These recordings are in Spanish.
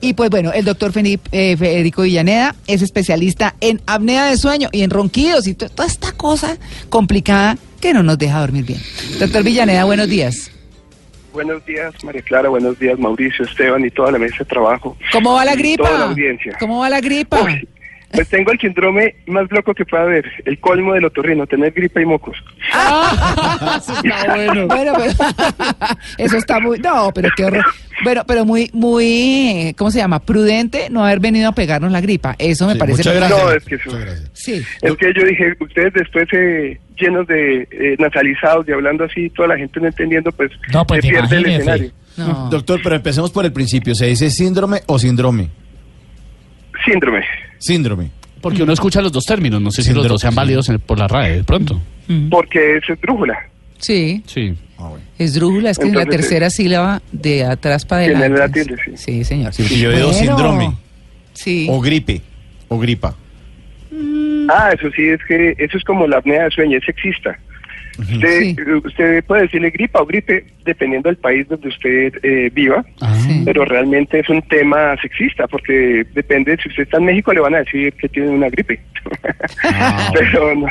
Y pues bueno, el doctor Federico Villaneda es especialista en apnea de sueño y en ronquidos y to- toda esta cosa complicada que no nos deja dormir bien. Doctor Villaneda, buenos días. Buenos días, María Clara. Buenos días, Mauricio, Esteban y toda la mesa de trabajo. ¿Cómo va la gripa? Toda la audiencia. ¿Cómo va la gripa? Uy, pues tengo el síndrome más loco que pueda haber, el colmo del otorrino, tener gripa y mocos. bueno. pero eso está muy, no, pero qué horror. Bueno, pero muy, muy, ¿cómo se llama? Prudente no haber venido a pegarnos la gripa. Eso me Sí, parece. muchas gracias. No, es que eso-. Sí. Es que yo dije, ustedes después eh, llenos de eh, nasalizados y hablando así, toda la gente no entendiendo, pues, No, pues se pierde el escenario. No. Doctor, pero empecemos por el principio. ¿Se dice síndrome o síndrome? Síndrome. Síndrome. Porque uno escucha los dos términos, no sé si los dos sean sí. válidos en- por la RAE de pronto. Porque es brújula. Sí. Sí. Ah. Es drújula, es que es la Entonces, tercera sílaba de atrás para Tiene adelante. la tilde, sí. Sí, señor. Sí, porque yo veo Bueno. síndrome Sí. o gripe o gripa. Ah, eso sí, es que eso es como la apnea de sueño, es sexista. Usted, Sí. usted puede decirle gripa o gripe dependiendo del país donde usted eh, viva. Ah. Sí. pero realmente es un tema sexista porque depende si usted está en México le van a decir que tiene una gripe Ah, pero no-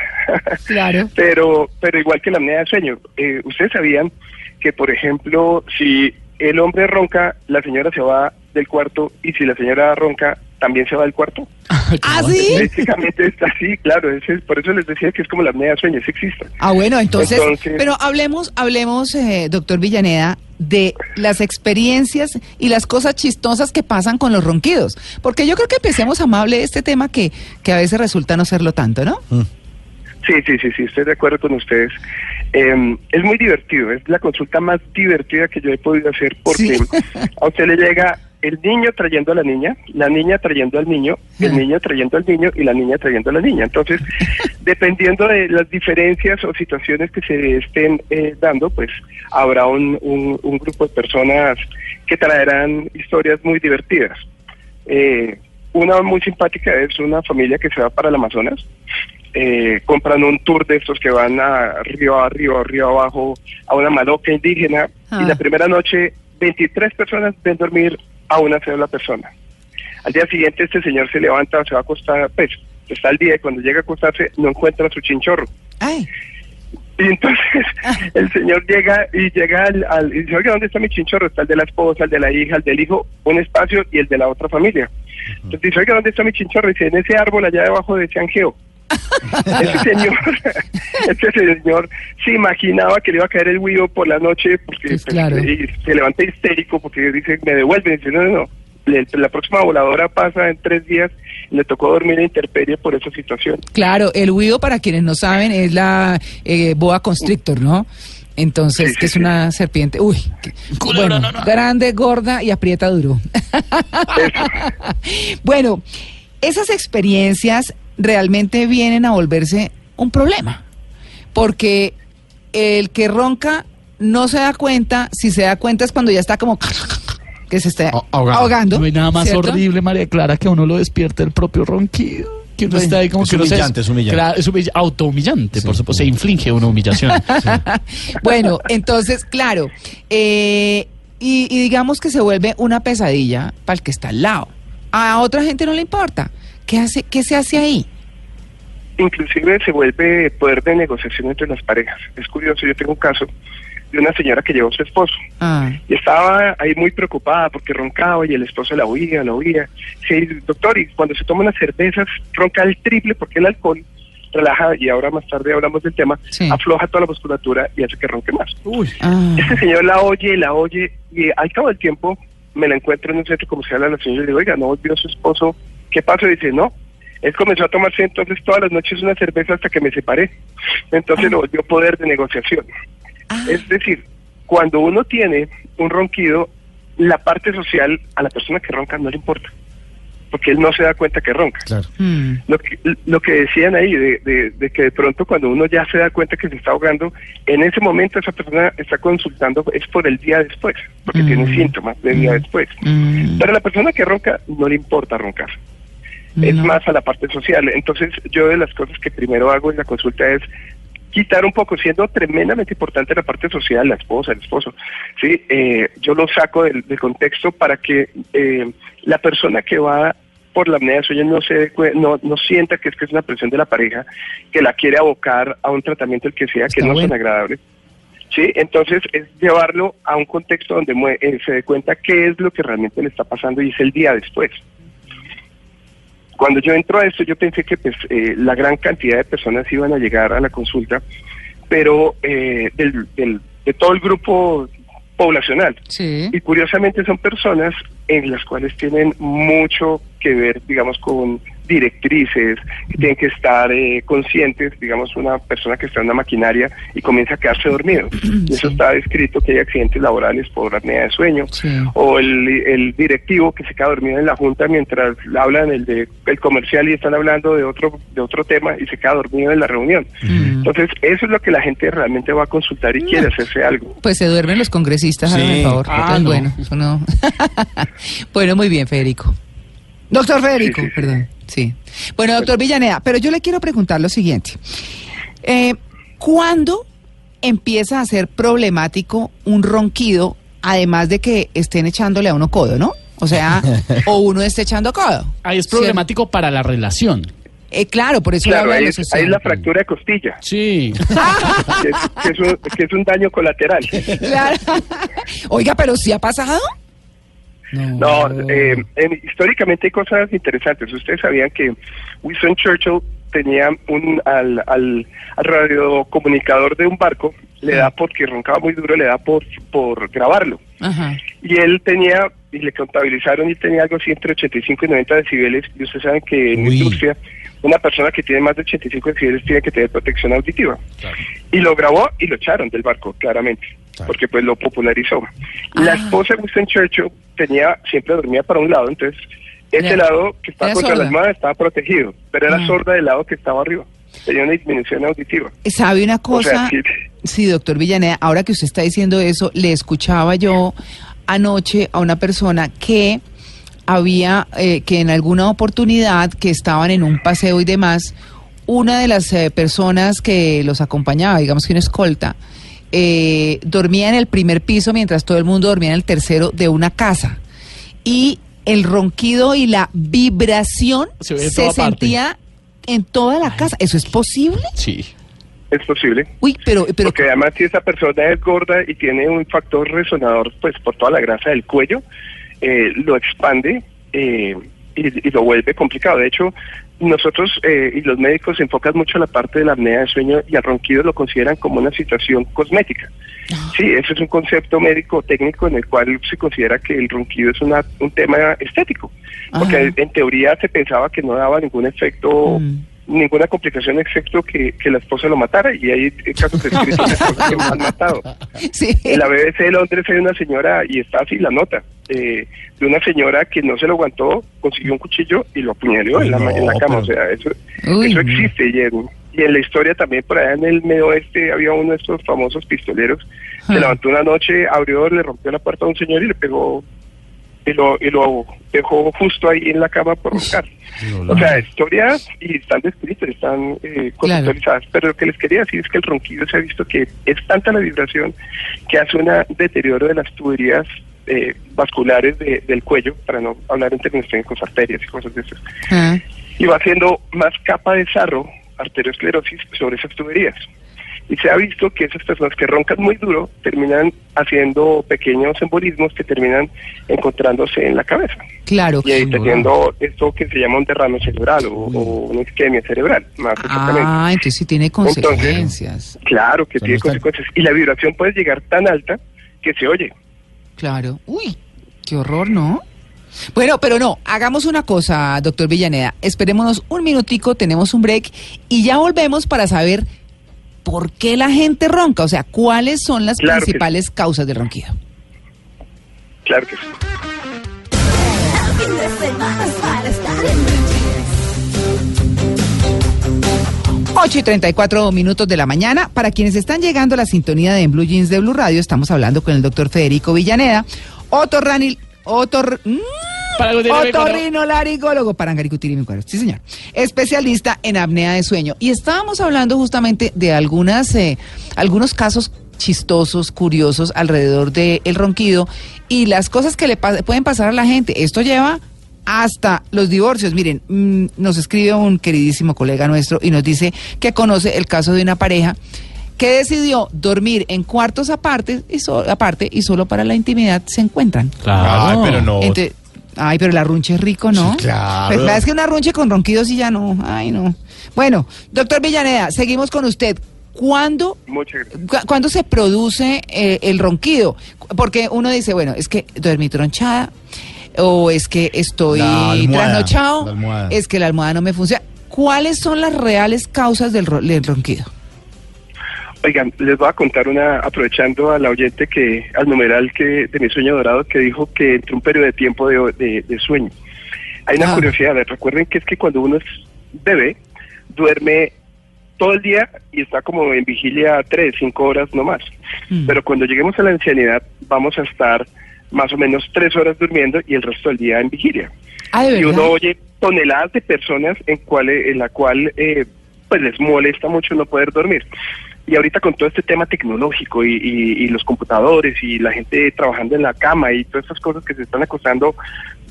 Claro. pero pero igual que la apnea de sueño eh, ustedes sabían que por ejemplo si el hombre ronca la señora se va del cuarto y si la señora ronca también se va del cuarto ¿Ah, sí? básicamente está así claro es- por eso les decía que es como la apnea de sueño es sexista Ah, bueno, entonces, Entonces- pero hablemos, hablemos, eh, doctor Villaneda, de las experiencias y las cosas chistosas que pasan con los ronquidos. Porque yo creo que empecemos amable este tema que, que a veces resulta no serlo tanto, ¿no? Sí, sí, sí, sí, estoy de acuerdo con ustedes. Eh, es muy divertido, es la consulta más divertida que yo he podido hacer porque Sí. a usted le llega el niño trayendo a la niña, la niña trayendo al niño, el Ah. niño trayendo al niño y la niña trayendo a la niña. Entonces, dependiendo de las diferencias o situaciones que se estén eh, dando, pues habrá un, un- un grupo de personas que traerán historias muy divertidas. Eh, una muy simpática es una familia que se va para el Amazonas. Eh, compran un tour de estos que van a río arriba, río abajo, a una maloca indígena. Ah. Y la primera noche, 23 personas ven dormir a una sola persona. Al día siguiente, este señor se levanta, se va a acostar, pues, está el día y cuando llega a acostarse, no encuentra su chinchorro. Ay, Y entonces el señor llega y llega al, al y dice, oiga, ¿dónde está mi chinchorro? Está el de la esposa, el de la hija, el del hijo, un espacio y el de la otra familia. Entonces dice, oiga, ¿dónde está mi chinchorro? Y dice, en ese árbol allá debajo de ese angeo. ese señor, ese señor se imaginaba que le iba a caer el huido por la noche porque Pues pues, claro. y se levanta histérico porque dice, me devuelven. Y dice, no, no, no. Le- La próxima voladora pasa en tres días y le tocó dormir en intemperie por esa situación. claro, el huido, para quienes no saben, es la eh, boa constrictor, ¿no? Entonces, Sí, sí, que es sí. una serpiente, uy, que- bueno, grande, gorda y aprieta duro. bueno, esas experiencias realmente vienen a volverse un problema, porque el que ronca no se da cuenta, si se da cuenta es cuando ya está como que se está Ah- ahogando. ahogando. No hay nada más ¿cierto? horrible, María Clara, que a uno lo despierte el propio ronquido. Que uno Bueno, está ahí como es que humillante, es humillante. Es humilla- autohumillante, Sí, por supuesto. Se inflige una humillación. Bueno, entonces, claro, eh, y, y digamos que se vuelve una pesadilla para el que está al lado. A otra gente no le importa. ¿Qué, hace, qué se hace ahí? Inclusive se vuelve poder de negociación entre las parejas. Es curioso, yo tengo un caso de una señora que llevó a su esposo Ah, y estaba ahí muy preocupada porque roncaba y el esposo la oía, la oía. Sí, doctor, y cuando se toma unas cervezas ronca el triple porque el alcohol relaja, y ahora más tarde hablamos del tema, Sí. afloja toda la musculatura y hace que ronque más. ah. Este señor la oye, la oye, y al cabo del tiempo me la encuentro en un centro comercial a la señora y le digo, oiga, ¿no volvió su esposo? ¿Qué pasó? Y dice, no. Él comenzó a tomarse entonces todas las noches una cerveza hasta que me separé. Entonces lo volvió poder de negociación. Ah. Es decir, cuando uno tiene un ronquido, la parte social a la persona que ronca no le importa, porque él no se da cuenta que ronca. Claro. Mm. Lo que, lo que decían ahí, de, de- de que de pronto cuando uno ya se da cuenta que se está ahogando, en ese momento esa persona está consultando, es por el día después, porque Mm. tiene síntomas del día después. Mm. Pero a la persona que ronca no le importa roncar. Es más a la parte social. Entonces, yo de las cosas que primero hago en la consulta es quitar un poco, siendo tremendamente importante la parte social, la esposa, el esposo, ¿sí? Eh, yo lo saco del, del contexto para que eh, la persona que va por la apnea sueño no se no, no sienta que es que es una presión de la pareja que la quiere abocar a un tratamiento el que sea que no bueno. son agradables. Sí, entonces es llevarlo a un contexto donde eh, se dé cuenta qué es lo que realmente le está pasando y es el día después. Cuando yo entro a esto, yo pensé que pues, eh, la gran cantidad de personas iban a llegar a la consulta, pero eh, del, del- de todo el grupo poblacional. Sí. Y curiosamente son personas en las cuales tienen mucho que ver, digamos, con directrices, que tienen que estar eh, conscientes, digamos, una persona que está en una maquinaria y comienza a quedarse dormido. Y eso está descrito que hay accidentes laborales por apnea de sueño, Sí. o el, el directivo que se queda dormido en la junta mientras hablan el de el comercial y están hablando de otro de otro tema y se queda dormido en la reunión. Mm. Entonces, eso es lo que la gente realmente va a consultar y quiere hacerse algo. Pues se duermen los congresistas, Sí. háganme el favor. Ah, Entonces, no. bueno, eso no. bueno, muy bien, Federico. Doctor Federico, Sí, sí, sí. perdón. Sí. Bueno, doctor Villaneda, pero yo le quiero preguntar lo siguiente. Eh, ¿Cuándo empieza a ser problemático un ronquido, además de que estén echándole a uno codo, ¿no? O sea, o uno esté echando codo. Ahí es ¿cierto? problemático para la relación. Eh, claro, por eso Claro, ahí es, ahí es la fractura de costilla, Sí. que es, que es un, que es un daño colateral. Claro. Oiga, pero sí ha pasado. No, eh, en- históricamente hay cosas interesantes. Ustedes sabían que Winston Churchill tenía un al, al, al radiocomunicador de un barco, le da porque roncaba muy duro, le da por, por grabarlo. Ajá. Y él tenía, y le contabilizaron, y tenía algo así entre 85 y 90 decibeles. Y ustedes saben que en industria, una persona que tiene más de 85 decibeles tiene que tener protección auditiva. Y lo grabó y lo echaron del barco, claramente, Claro. porque pues lo popularizó. La Ah. esposa de Winston Churchill tenía, siempre dormía para un lado, entonces ese lado que estaba era contra sorda. la almohada estaba protegido, pero era Ah. sorda del lado que estaba arriba. Tenía una disminución auditiva. ¿Sabe una O cosa? sea, sí. Sí, doctor Villaneda, ahora que usted está diciendo eso, le escuchaba yo anoche a una persona que había, eh, que en alguna oportunidad que estaban en un paseo y demás, una de las eh, personas que los acompañaba, digamos que una escolta, eh, dormía en el primer piso mientras todo el mundo dormía en el tercero de una casa. Y el ronquido y la vibración Se parte. sentía en toda la casa. ¿Eso es posible? Sí. Es posible. Uy, pero, pero Porque además si esa persona es gorda y tiene un factor resonador pues por toda la grasa del cuello, eh, lo expande eh, y, y lo vuelve complicado. De hecho, nosotros eh, y los médicos se enfocan mucho en la parte de la apnea de sueño y al ronquido lo consideran como una situación cosmética. Sí, eso es un concepto médico técnico en el cual se considera que el ronquido es una, un tema estético. Porque Ajá. en teoría se pensaba que no daba ningún efecto Mm. ninguna complicación excepto que, que la esposa lo matara y hay casos escritos de esposas que lo han matado. sí. En la BBC de Londres hay una señora, y está así la nota, eh, de una señora que no se lo aguantó, consiguió un cuchillo y lo apuñaló en, la, No, en la cama. O sea, eso, Uy, eso existe. Y en, y en la historia también, por allá en el medio oeste, había uno de estos famosos pistoleros. Ah. Se levantó una noche, abrió, le rompió la puerta a un señor y le pegó y lo, y lo dejó justo ahí en la cama por roncar. O sea, historias y están descritas, están eh, Claro. contextualizadas. Pero lo que les quería decir es que el ronquido se ha visto que es tanta la vibración que hace un deterioro de las tuberías eh, vasculares de- del cuello, para no hablar en términos técnicos, arterias y cosas de esas. Ah, Y va haciendo más capa de sarro, arteriosclerosis, sobre esas tuberías. Y se ha visto que esas personas que roncan muy duro terminan haciendo pequeños embolismos que terminan encontrándose en la cabeza claro. y ahí teniendo esto que se llama un derrame cerebral o, o una isquemia cerebral, más exactamente. Ah, entonces sí tiene consecuencias. Claro que tiene consecuencias. Y la vibración puede llegar tan alta que se oye. Claro. Uy, qué horror, ¿no? Bueno, pero no, hagamos una cosa, doctor Villaneda. Esperémonos un minutico, tenemos un break y ya volvemos para saber por qué la gente ronca, o sea, cuáles son las Claro que sí. principales causas del ronquido. Claro que sí. 8 y 34 minutos de la mañana. Para quienes están llegando a la sintonía de En Blue Jeans de Blue Radio, estamos hablando con el doctor Federico Villaneda, otorranil, otor, mm, otorrinolaringólogo parangaricutirimícuaro. Sí, señor. Especialista en apnea de sueño. Y estábamos hablando justamente de algunas, eh, algunos casos chistosos, curiosos alrededor del ronquido y las cosas que le pa- pueden pasar a la gente. Esto lleva hasta los divorcios. Miren, mm, nos escribe un queridísimo colega nuestro y nos dice que conoce el caso de una pareja que decidió dormir en cuartos aparte y, so- aparte y solo para la intimidad se encuentran. Ay, pero no. Ay, pero la runche es rico, ¿no? Sí, claro. Pues, es que una runche con ronquidos y ya no. Ay, no. Bueno, doctor Villaneda, seguimos con usted. ¿Cuándo Muchas gracias. ¿Cu- ¿Cuándo se produce eh, el ronquido? Porque uno dice, bueno, es que dormí tronchada, o es que estoy La almohada, trasnochado, es que la almohada no me funciona. ¿Cuáles son las reales causas del, ro- del ronquido? Oigan, les voy a contar una, aprovechando a la oyente que, al numeral que de mi sueño dorado, que dijo que entre un periodo de tiempo de, de- de sueño. Hay una Ah. curiosidad, recuerden que es que cuando uno es bebé, duerme todo el día y está como en vigilia tres, cinco horas no más. Mm. Pero cuando lleguemos a la ancianidad, vamos a estar más o menos tres horas durmiendo y el resto del día en vigilia. Ah, y uno oye toneladas de personas en, cual, en la cual eh, pues les molesta mucho no poder dormir. Y ahorita con todo este tema tecnológico y, y- y los computadores y la gente trabajando en la cama y todas estas cosas que se están acostando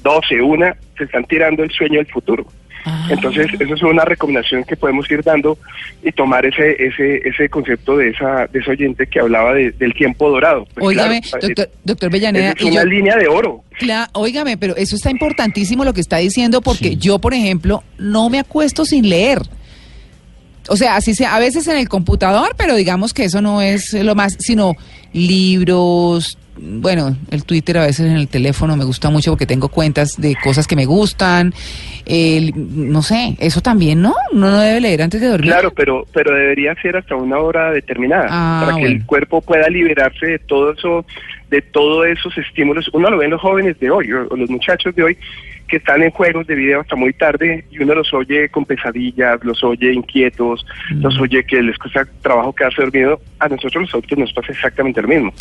12, una, se están tirando el sueño del futuro. Ah. Entonces, eso es una recomendación que podemos ir dando y tomar ese ese ese concepto de esa de ese oyente que hablaba de- del tiempo dorado. Pues Óigame, claro, doctor, doctor esa Villaneda, es una yo- línea de oro. Óigame, pero eso está importantísimo lo que está diciendo porque Sí. yo, por ejemplo, no me acuesto sin leer. O sea, así sea, a veces en el computador, pero digamos que eso no es lo más, sino libros, bueno, el Twitter a veces en el teléfono me gusta mucho porque tengo cuentas de cosas que me gustan, el- no sé, eso también, ¿no? Uno no debe leer antes de dormir. Claro, pero pero debería ser hasta una hora determinada Ah, para que el cuerpo pueda liberarse de todo eso, de todos esos estímulos. Uno lo ve en los jóvenes de hoy o los muchachos de hoy que están en juegos de video hasta muy tarde y uno los oye con pesadillas, los oye inquietos, los oye que les cuesta trabajo quedarse dormido. A nosotros los adultos nos pasa exactamente lo mismo.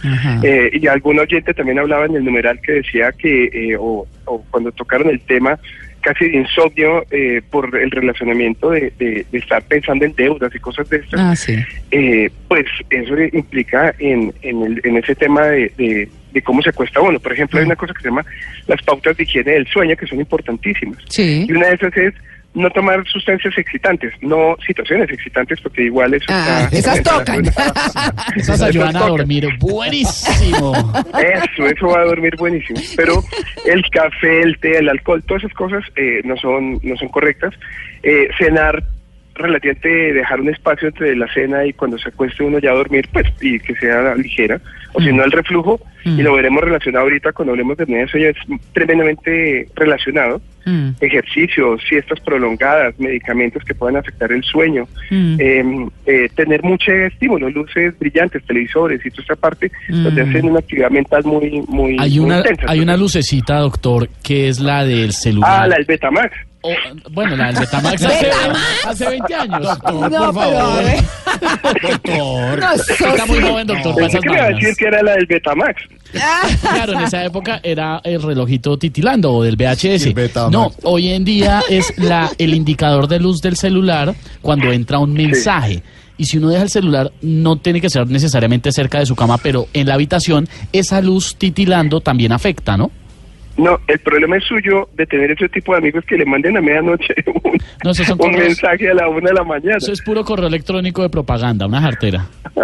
Eh, y algún oyente también hablaba en el numeral que decía que, eh, o, o cuando tocaron el tema casi de insomnio eh, por el relacionamiento de, de- de estar pensando en deudas y cosas de estas, Ah, sí. eh, pues eso implica en, en, el- en ese tema de, de- de cómo se acuesta uno. Por ejemplo, hay una cosa que se llama las pautas de higiene del sueño que son importantísimas. Sí. Y una de esas es no tomar sustancias excitantes, no situaciones excitantes, porque igual eso Ah, está- esas tocan. Esas ayudan a dormir buenísimo. Eso, eso va a dormir buenísimo. Pero el café, el té, el alcohol, todas esas cosas eh, no son no son correctas. Eh, cenar relativamente dejar un espacio entre la cena y cuando se acueste uno ya a dormir, pues, y que sea ligera, o si no el reflujo, Mm. y lo veremos relacionado ahorita cuando hablemos de apnea sueño, es tremendamente relacionado. Mm, Ejercicios, siestas prolongadas, medicamentos que puedan afectar el sueño, mm. eh, eh, tener mucho estímulo, luces brillantes, televisores y toda esta parte, donde Mm. hacen una actividad mental muy, muy, Hay muy una, intensa. hay una lucecita, doctor, que es la del celular. Ah, la del Betamax. O, bueno, la del Betamax hace, hace 20 años. Doctor, No, por favor. Doctor. No, Está muy joven, doctor, Pensé iba a decir que era la del Betamax. Claro, en esa época era el relojito titilando o del VHS. El Betamax. No, hoy en día es la el indicador de luz del celular cuando entra un mensaje. Y si uno deja el celular, no tiene que ser necesariamente cerca de su cama, pero en la habitación, esa luz titilando también afecta, ¿no? No, el problema es suyo de tener ese tipo de amigos que le manden a medianoche un, No, esos son un correos. mensaje a la una de la mañana. Eso es puro correo electrónico de propaganda, una jartera.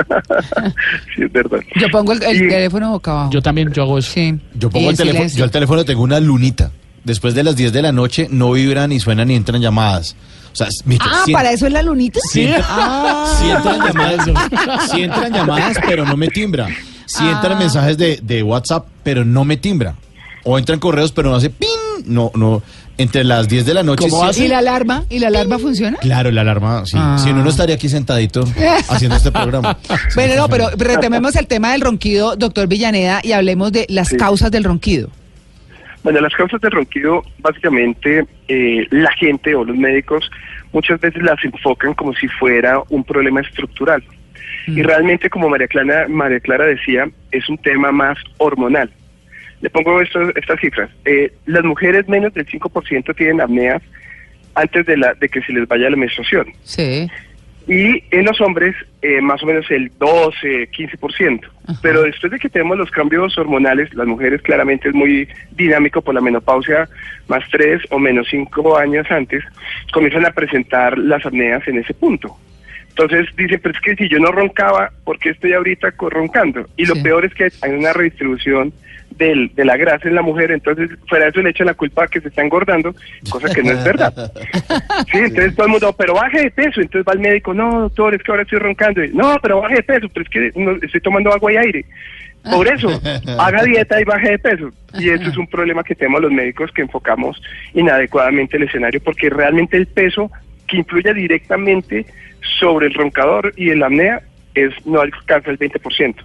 sí, es verdad. Yo pongo el, teléfono boca abajo. Yo también, yo hago eso. Sí. Yo pongo el teléfono, yo al teléfono tengo una lunita. Después de las 10 de la noche no vibran ni suenan ni entran llamadas. O sea, Ah, si- ¿para eso es la lunita? si entra- Ah. si entran llamadas, si entran llamadas, pero no me timbra. Si entran Ah. mensajes de, de WhatsApp, pero no me timbra. O entran correos, pero no hace ping, no, no, entre las 10 de la noche. ¿Cómo hace? ¿Y la alarma? ¿Y la alarma funciona? Claro, la alarma, sí. Ah. Si no, no estaría aquí sentadito haciendo este programa. Bueno, no, pero retomemos el tema del ronquido, doctor Villaneda, y hablemos de las Sí. causas del ronquido. Bueno, las causas del ronquido, básicamente, eh, la gente o los médicos muchas veces las enfocan como si fuera un problema estructural. Y realmente, como María Clara, María Clara decía, es un tema más hormonal. Le pongo esto- estas cifras. Eh, las mujeres menos del 5% tienen apneas antes de, la, de que se les vaya la menstruación. Sí. Y en los hombres, eh, más o menos el 12, 15%. Pero después de que tenemos los cambios hormonales, las mujeres claramente es muy dinámico por la menopausia, más 3 o menos 5 años antes, comienzan a presentar las apneas en ese punto. Entonces dicen, pero es que si yo no roncaba, ¿por qué estoy ahorita roncando? Y lo Sí. peor es que hay una redistribución del, de la grasa en la mujer, entonces fuera de eso le echan la culpa a que se está engordando, cosa que no es verdad. Sí, entonces todo el mundo, pero baje de peso. Entonces va el médico, no, doctor, es que ahora estoy roncando. No, pero baje de peso, pero es que no, estoy tomando agua y aire. Por eso, haga dieta y baje de peso. Y eso es un problema que tenemos los médicos que enfocamos inadecuadamente el escenario, porque realmente el peso que influye directamente sobre el roncador y el apnea es no alcanza el 20%.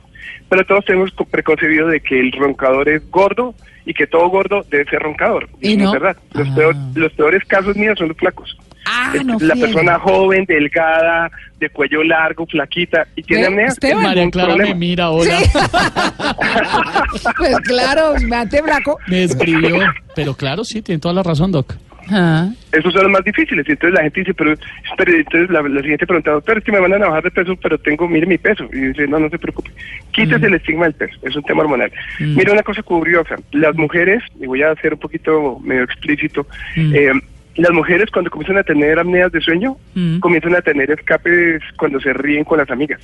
Pero todos tenemos co- preconcebido de que el roncador es gordo y que todo gordo debe ser roncador. ¿Y no es verdad. Los, Ah. peor- los peores casos míos son los flacos. Ah, Es no la persona joven, delgada, de cuello largo, flaquita y tiene apnea. María un Clara me problema. mira ahora. Pues claro, me ante blanco. Me escribió. Pero claro, sí, tiene toda la razón, Doc. Ah. Esos son los más difíciles. Y entonces la gente dice, pero, pero entonces la, la siguiente pregunta, doctor, es que me van a bajar de peso, pero tengo, mire mi peso. Y dice, no, no se preocupe. Quítese el estigma del peso. Es un tema hormonal. Mira una cosa curiosa. Las mujeres, y voy a ser un poquito medio explícito, eh, las mujeres cuando comienzan a tener apneas de sueño, Mm. comienzan a tener escapes cuando se ríen con las amigas.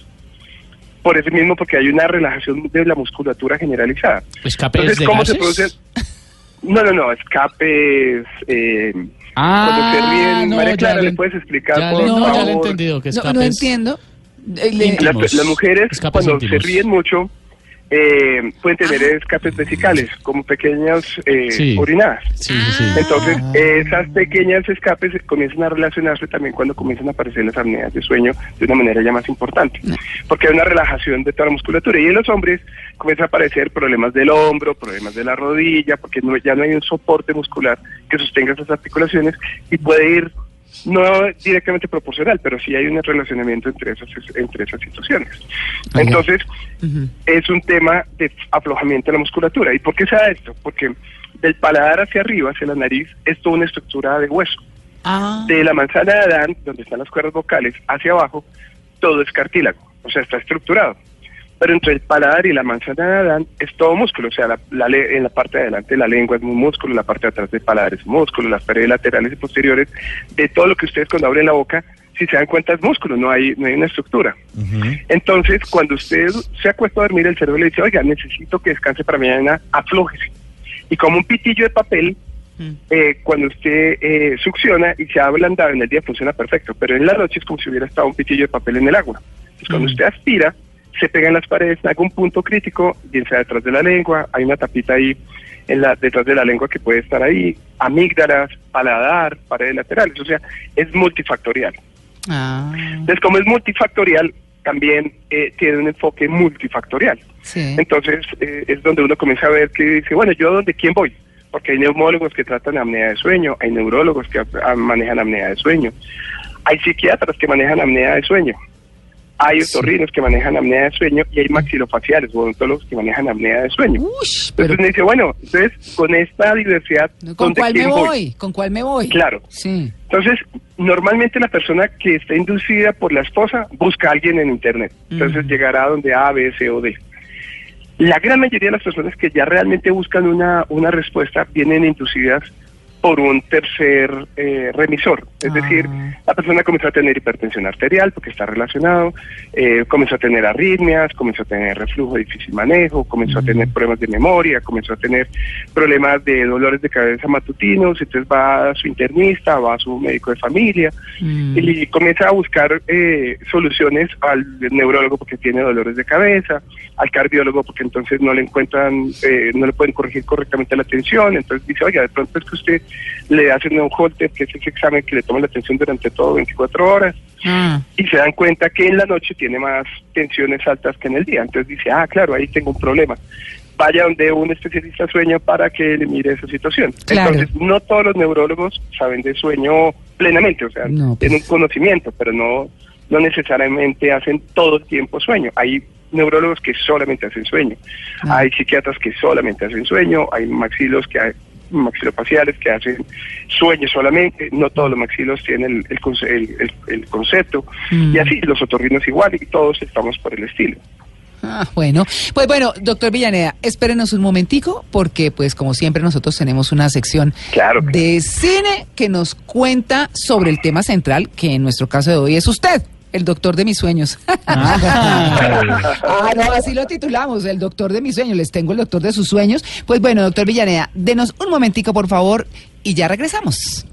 Por eso mismo, porque hay una relajación de la musculatura generalizada. ¿Escapes Entonces, de ¿cómo se gases? No, no, no, escapes. Eh, Ah, cuando se ríen, no, María ya Clara, le- ¿le puedes explicar? ya por no, ya le he favor? entendido que No, escapes. no entiendo. Eh, le- Íntimos. Las, las mujeres, Escapes cuando íntimos. se ríen mucho, eh, pueden tener escapes vesicales, como pequeñas eh, Sí. orinadas. Sí, sí, sí. Entonces, esas pequeñas escapes comienzan a relacionarse también cuando comienzan a aparecer las apneas de sueño de una manera ya más importante, porque hay una relajación de toda la musculatura. Y en los hombres comienzan a aparecer problemas del hombro, problemas de la rodilla, porque no- ya no hay un soporte muscular que sostenga esas articulaciones y puede ir no directamente proporcional, pero sí hay un relacionamiento entre esas, entre esas situaciones. Entonces, es un tema de aflojamiento de la musculatura. ¿Y por qué se da esto? Porque del paladar hacia arriba, hacia la nariz, es toda una estructura de hueso. Ah. De la manzana de Adán, donde están las cuerdas vocales, hacia abajo, todo es cartílago, o sea, está estructurado. Pero entre el paladar y la manzana de Adán es todo músculo, o sea, la, la le- en la parte de adelante de la lengua es un músculo, la parte de atrás del paladar es un músculo, las paredes laterales y posteriores, de todo lo que ustedes cuando abren la boca, si se dan cuenta es músculo, no hay, no hay una estructura. Entonces, cuando usted se acuesta a dormir, el cerebro le dice, oiga, necesito que descanse para mañana, aflójese. Y como un pitillo de papel, eh, cuando usted eh, succiona y se ha ablandado en el día funciona perfecto, pero en la noche es como si hubiera estado un pitillo de papel en el agua. Entonces, cuando usted aspira, se pega en las paredes, en algún punto crítico, bien sea detrás de la lengua, hay una tapita ahí en la, detrás de la lengua que puede estar ahí, amígdalas, paladar, paredes laterales, o sea, es multifactorial. Ah. Entonces, como es multifactorial, también eh, tiene un enfoque multifactorial. Sí. Entonces, eh, es donde uno comienza a ver que dice, bueno, ¿yo dónde quién voy? Porque hay neumólogos que tratan apnea de sueño, hay neurólogos que ah, manejan apnea de sueño, hay psiquiatras que manejan apnea de sueño, hay otorrinos que manejan apnea de sueño y hay maxilofaciales, odontólogos que manejan apnea de sueño. Ush, pero Entonces uno dice, bueno, entonces con esta diversidad, ¿con ¿dónde cuál me voy? ¿Con cuál me voy? Claro. Sí. Entonces, normalmente la persona que está inducida por la esposa busca a alguien en Internet. Entonces llegará donde A, B, C o D. La gran mayoría de las personas que ya realmente buscan una, una respuesta vienen inducidas por un tercer eh, remisor. Es decir, la persona comenzó a tener hipertensión arterial porque está relacionado, eh, comenzó a tener arritmias, comenzó a tener reflujo de difícil manejo, comenzó a tener problemas de memoria, comenzó a tener problemas de dolores de cabeza matutinos, entonces va a su internista, va a su médico de familia y comienza a buscar eh, soluciones al neurólogo porque tiene dolores de cabeza, al cardiólogo porque entonces no le encuentran, eh, no le pueden corregir correctamente la tensión, entonces dice, oiga, de pronto es que usted le hace un Holter, que es ese examen que le toma la tensión durante todo 24 horas, Ah, y se dan cuenta que en la noche tiene más tensiones altas que en el día. Entonces dice, ah, claro, ahí tengo un problema. Vaya donde un especialista sueño para que le mire esa situación. Claro. Entonces, no todos los neurólogos saben de sueño plenamente, o sea, No, pues. tienen un conocimiento, pero no, no necesariamente hacen todo el tiempo sueño. Hay neurólogos que solamente hacen sueño, Ah. hay psiquiatras que solamente hacen sueño, hay maxilos que maxilofaciales que hacen sueño solamente, no todos los maxilos tienen el, el, el- concepto, Mm. y así los otorrinos igual, y todos estamos por el estilo. ah, bueno, pues bueno, doctor Villaneda, espérenos un momentico porque pues como siempre nosotros tenemos una sección Claro de cine que nos cuenta sobre el tema central que en nuestro caso de hoy es usted. El doctor de mis sueños. Ah, no, así lo titulamos, el doctor de mis sueños. Les tengo el doctor de sus sueños. Pues bueno, doctor Villaneda, denos un momentico, por favor, y ya regresamos.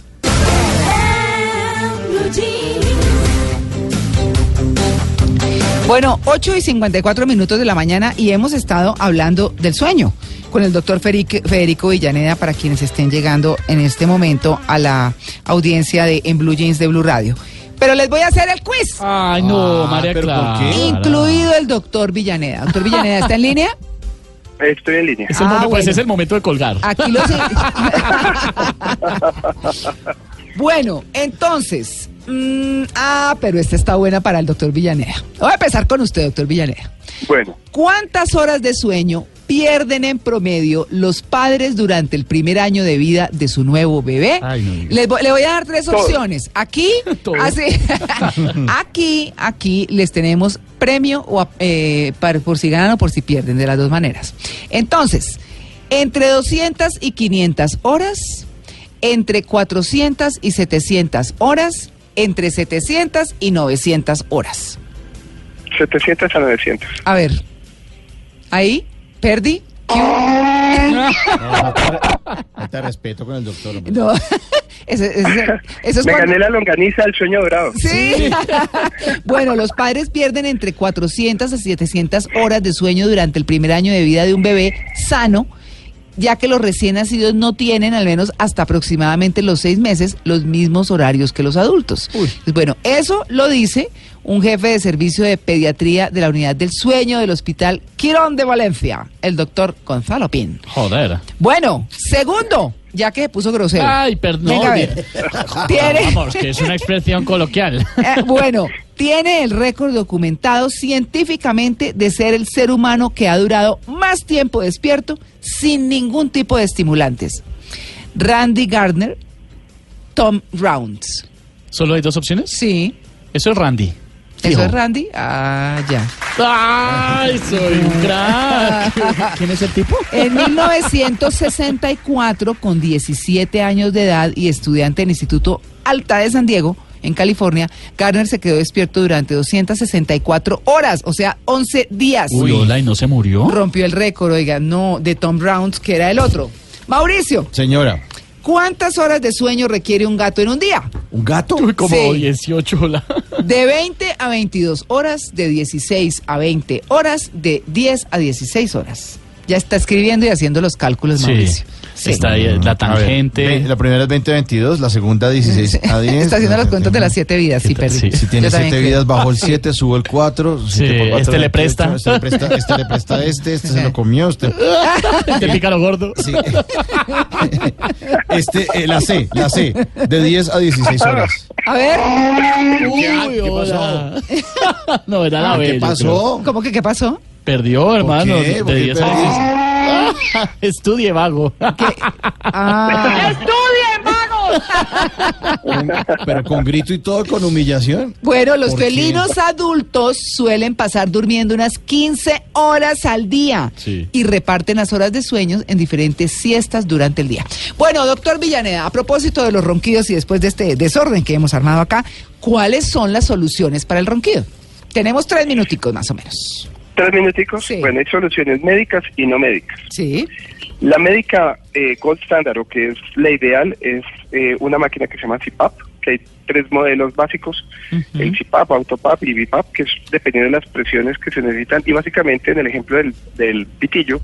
Bueno, 8 y 54 minutos de la mañana y hemos estado hablando del sueño con el doctor Federico Villaneda para quienes estén llegando en este momento a la audiencia de En Blue Jeans de Blue Radio. Pero les voy a hacer el quiz, Ay, no, Ah, María ¿pero por Clara. incluido el doctor Villaneda. Doctor Villaneda, ¿está en línea? Estoy en línea. Es el Ah, momento, pues es el momento de colgar. Aquí lo sé. bueno, entonces. mm, ah, pero esta está buena para el doctor Villaneda. Voy a empezar con usted, doctor Villaneda. Bueno, ¿Cuántas horas de sueño pierden en promedio los padres durante el primer año de vida de su nuevo bebé? Ay, no. Les voy- le voy a dar tres Todo. opciones. Aquí, así, aquí, aquí les tenemos premio o, eh, para- por si ganan o por si pierden, de las dos maneras. Entonces, entre 200 y 500 horas, entre 400 y 700 horas, entre 700 y 900 horas. 700 a 900. A ver, ahí, perdí. Te respeto con el doctor. hombre. No, ese- ese- eso es Me cuando- gané la longaniza del sueño dorado. Sí. bueno, los padres pierden entre 400 a 700 horas de sueño durante el primer año de vida de un bebé sano, ya que los recién nacidos no tienen, al menos hasta aproximadamente los seis meses, los mismos horarios que los adultos. Pues Bueno, eso lo dice un jefe de servicio de pediatría de la unidad del sueño del Hospital Quirón de Valencia, el doctor Gonzalo Pin. Joder. Bueno, segundo, ya que se puso grosero. Ay, perdón. Venga, a ver. Tiene- Vamos, que es una expresión coloquial. Eh, bueno, tiene el récord documentado científicamente de ser el ser humano que ha durado más tiempo despierto sin ningún tipo de estimulantes. Randy Gardner, Tom Rounds. ¿Solo hay dos opciones? Sí, Eso es Randy. eso es Randy. Ah, ya. ¡Ay, soy un crack! ¿Quién es el tipo? En 1964, con 17 años de edad y estudiante en el Instituto Alta de San Diego, en California, Gardner se quedó despierto durante 264 horas, o sea, 11 días. Uy, hola, ¿y no se murió? Rompió el récord, oiga, no, de Tom Browns, que era el otro. Mauricio, Señora, ¿cuántas horas de sueño requiere un gato en un día? ¿un gato? Uy, como Sí. 18, hola. De 20 a 22 horas, de 16 a 20 horas, de 10 a 16 horas. Ya está escribiendo y haciendo los cálculos, Sí. Mauricio. Sí. Está ahí la ver, tangente. ve- la primera es 2022, la segunda 16 a 10. Está haciendo las cuentas de las siete vidas, sí, ¿Qué perdí. Sí. Si tiene Yo también 7 creo. vidas, bajo el 7, subo el 4. Sí, este le presta. Este le presta, este le presta a este, este se lo comió. Este, Te pica lo gordo. sí. este, eh, la C, la C, de 10 a 16 horas. A ver, Uy, ¿Qué hola. no, era la B. ¿Qué pasó? ¿cómo que qué pasó? Perdió, hermano. qué? De ¿Por qué 10 a 16. Estudie, vago. Ah, con- pero con grito y todo, con humillación. Bueno, los felinos adultos suelen pasar durmiendo unas 15 horas al día Sí. y reparten las horas de sueño en diferentes siestas durante el día. Bueno, doctor Villaneda, a propósito de los ronquidos y después de este desorden que hemos armado acá, ¿cuáles son las soluciones para el ronquido? Tenemos tres minuticos más o menos. Tres minuticos. Sí. Bueno, hay soluciones médicas y no médicas. Sí. La médica eh, Gold Standard, o que es la ideal, es eh, una máquina que se llama CPAP, que hay tres modelos básicos, el CPAP, AutoPAP y BiPAP, que es dependiendo de las presiones que se necesitan. Y básicamente en el ejemplo del, del pitillo,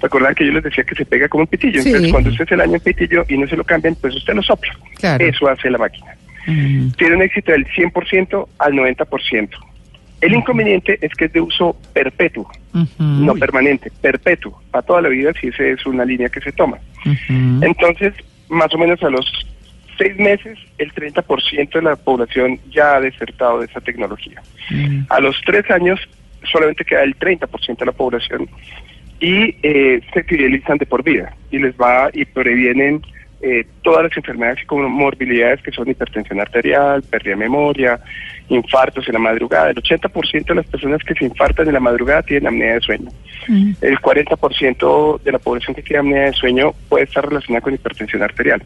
recuerdan que yo les decía que se pega como un pitillo. Sí. Entonces cuando usted se daña un pitillo y no se lo cambian, pues usted lo sopla. Claro. Eso hace la máquina. Tiene un éxito del 100% al 90%. El inconveniente es que es de uso perpetuo, no permanente, perpetuo, para toda la vida si esa es una línea que se toma. Entonces, más o menos a los seis meses, el 30% de la población ya ha desertado de esa tecnología. Mm. A los tres años, solamente queda el 30% de la población y eh, se fidelizan de por vida y les va y previenen eh, todas las enfermedades y comorbilidades que son hipertensión arterial, pérdida de memoria, infartos en la madrugada. El 80% de las personas que se infartan en la madrugada tienen apnea de sueño. Mm. El 40% de la población que tiene apnea de sueño puede estar relacionada con hipertensión arterial.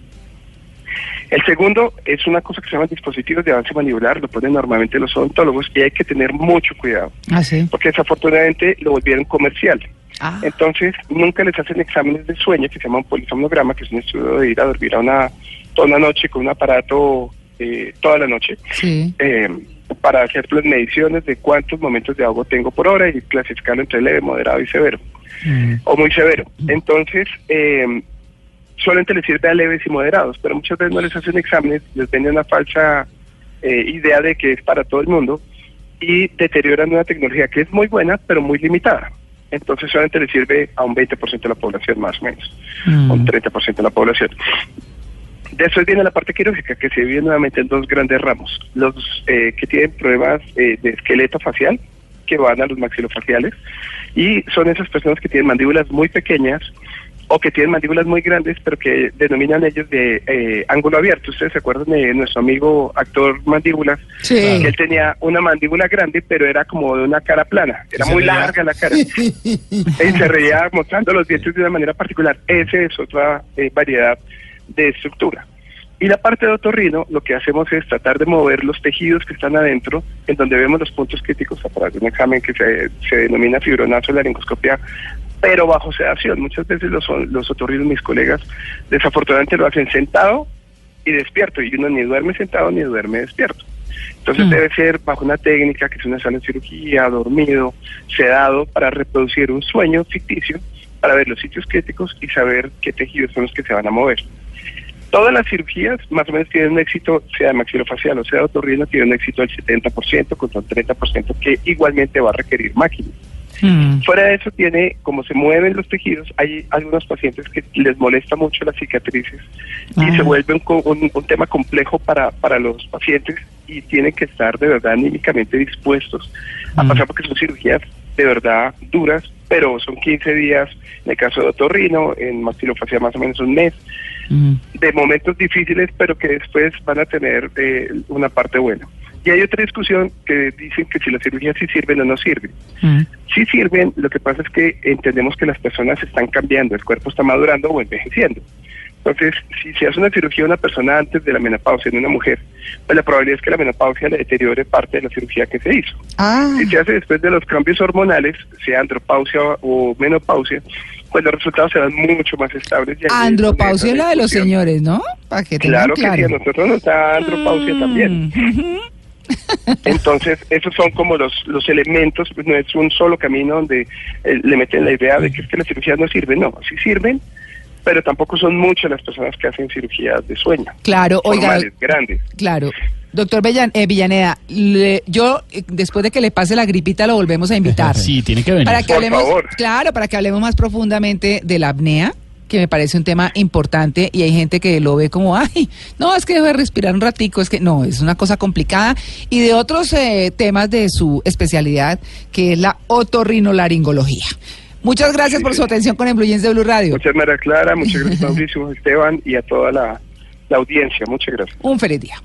El segundo es una cosa que se llama dispositivos de avance mandibular, lo ponen normalmente los odontólogos y hay que tener mucho cuidado, Ah, sí. porque desafortunadamente lo volvieron comercial. Ah. Entonces, nunca les hacen exámenes de sueño que se llama un polisomnograma, que es un estudio de ir a dormir a una, toda una noche con un aparato eh, toda la noche, Sí. eh, para hacer las mediciones de cuántos momentos de ahogo tengo por hora y clasificarlo entre leve, moderado y severo, Mm. o muy severo. Entonces, eh, solamente les sirve a leves y moderados, pero muchas veces no les hacen exámenes, les venden una falsa eh, idea de que es para todo el mundo y deterioran una tecnología que es muy buena, pero muy limitada. Entonces solamente le sirve a un 20% de la población más o menos, Mm. a un 30% de la población. Después viene la parte quirúrgica, que se divide nuevamente en dos grandes ramos. Los eh, que tienen problemas eh, de esqueleto facial, que van a los maxilofaciales, y son esas personas que tienen mandíbulas muy pequeñas o que tienen mandíbulas muy grandes, pero que denominan ellos de eh, ángulo abierto. Ustedes se acuerdan de nuestro amigo actor Mandíbulas, Sí. que él tenía una mandíbula grande, pero era como de una cara plana, era muy larga la cara. Él se reía mostrando los dientes de una manera particular. Esa es otra eh, variedad de estructura. Y la parte de otorrino, lo que hacemos es tratar de mover los tejidos que están adentro, en donde vemos los puntos críticos a través de un examen que se, se denomina fibronazo de laringoscopia, pero bajo sedación. Muchas veces los, los otorrinos, mis colegas, desafortunadamente lo hacen sentado y despierto, y uno ni duerme sentado ni duerme despierto. Entonces Mm. debe ser bajo una técnica que es una sala de cirugía, dormido, sedado, para reproducir un sueño ficticio, para ver los sitios críticos y saber qué tejidos son los que se van a mover. Todas las cirugías más o menos tienen un éxito, sea maxilofacial o sea otorrino, tienen un éxito del 70% contra un 30% que igualmente va a requerir máquinas. Mm. Fuera de eso tiene, como se mueven los tejidos, hay algunos pacientes que les molesta mucho las cicatrices y Ah. se vuelve un, un- un tema complejo para, para los pacientes y tienen que estar de verdad anímicamente dispuestos a Mm. pasar porque son cirugías de verdad duras, pero son 15 días en el caso de otorrino, en maxilofacial más o menos un mes, Mm. de momentos difíciles, pero que después van a tener eh, una parte buena. Y hay otra discusión que dicen que si las cirugías sí sirven o no sirven. Mm. Sí sirven, lo que pasa es que entendemos que las personas están cambiando, el cuerpo está madurando o envejeciendo. Entonces, si se hace una cirugía a una persona antes de la menopausia en una mujer, pues la probabilidad es que la menopausia le deteriore parte de la cirugía que se hizo. Ah. Si se hace después de los cambios hormonales, sea andropausia o menopausia, pues los resultados serán mucho más estables. y Andropausia es la de los señores, ¿no? Para que tengan Claro que sí, a nosotros nos da andropausia también. Entonces, esos son como los, los elementos, pues no es un solo camino donde eh, le meten la idea de que es que las cirugías no sirven. No, sí sirven, pero tampoco son muchas las personas que hacen cirugías de sueño. Claro, oiga, formales, grandes. claro. Doctor Bellan- eh, Villaneda, le- yo eh, después de que le pase la gripita lo volvemos a invitar. Sí, tiene que venir. Para que Por hablemos, favor. claro, para que hablemos más profundamente de la apnea, que me parece un tema importante y hay gente que lo ve como, ay, no, es que debe respirar un ratico, es que no, es una cosa complicada y de otros eh, temas de su especialidad, que es la otorrinolaringología. Muchas gracias Sí, por su atención con Jeans de Blue Radio. Muchas María Clara, muchas gracias Mauricio, Esteban y a toda la la audiencia. Muchas gracias. Un feliz día.